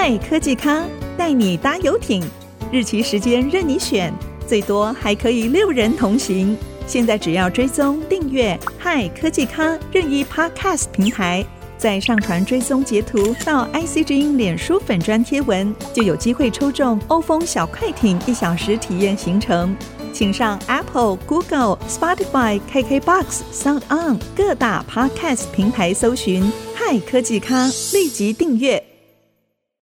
嗨科技咖，带你搭游艇，日期时间任你选，最多还可以六人同行。现在只要追踪订阅“嗨科技咖”任意 Podcast 平台，再上传追踪截图到 ICG 脸书粉砖贴文，就有机会抽中欧风小快艇一小时体验行程。请上 Apple、Google、Spotify、KKBox、SoundOn 各大 Podcast 平台搜寻“嗨科技咖”，立即订阅。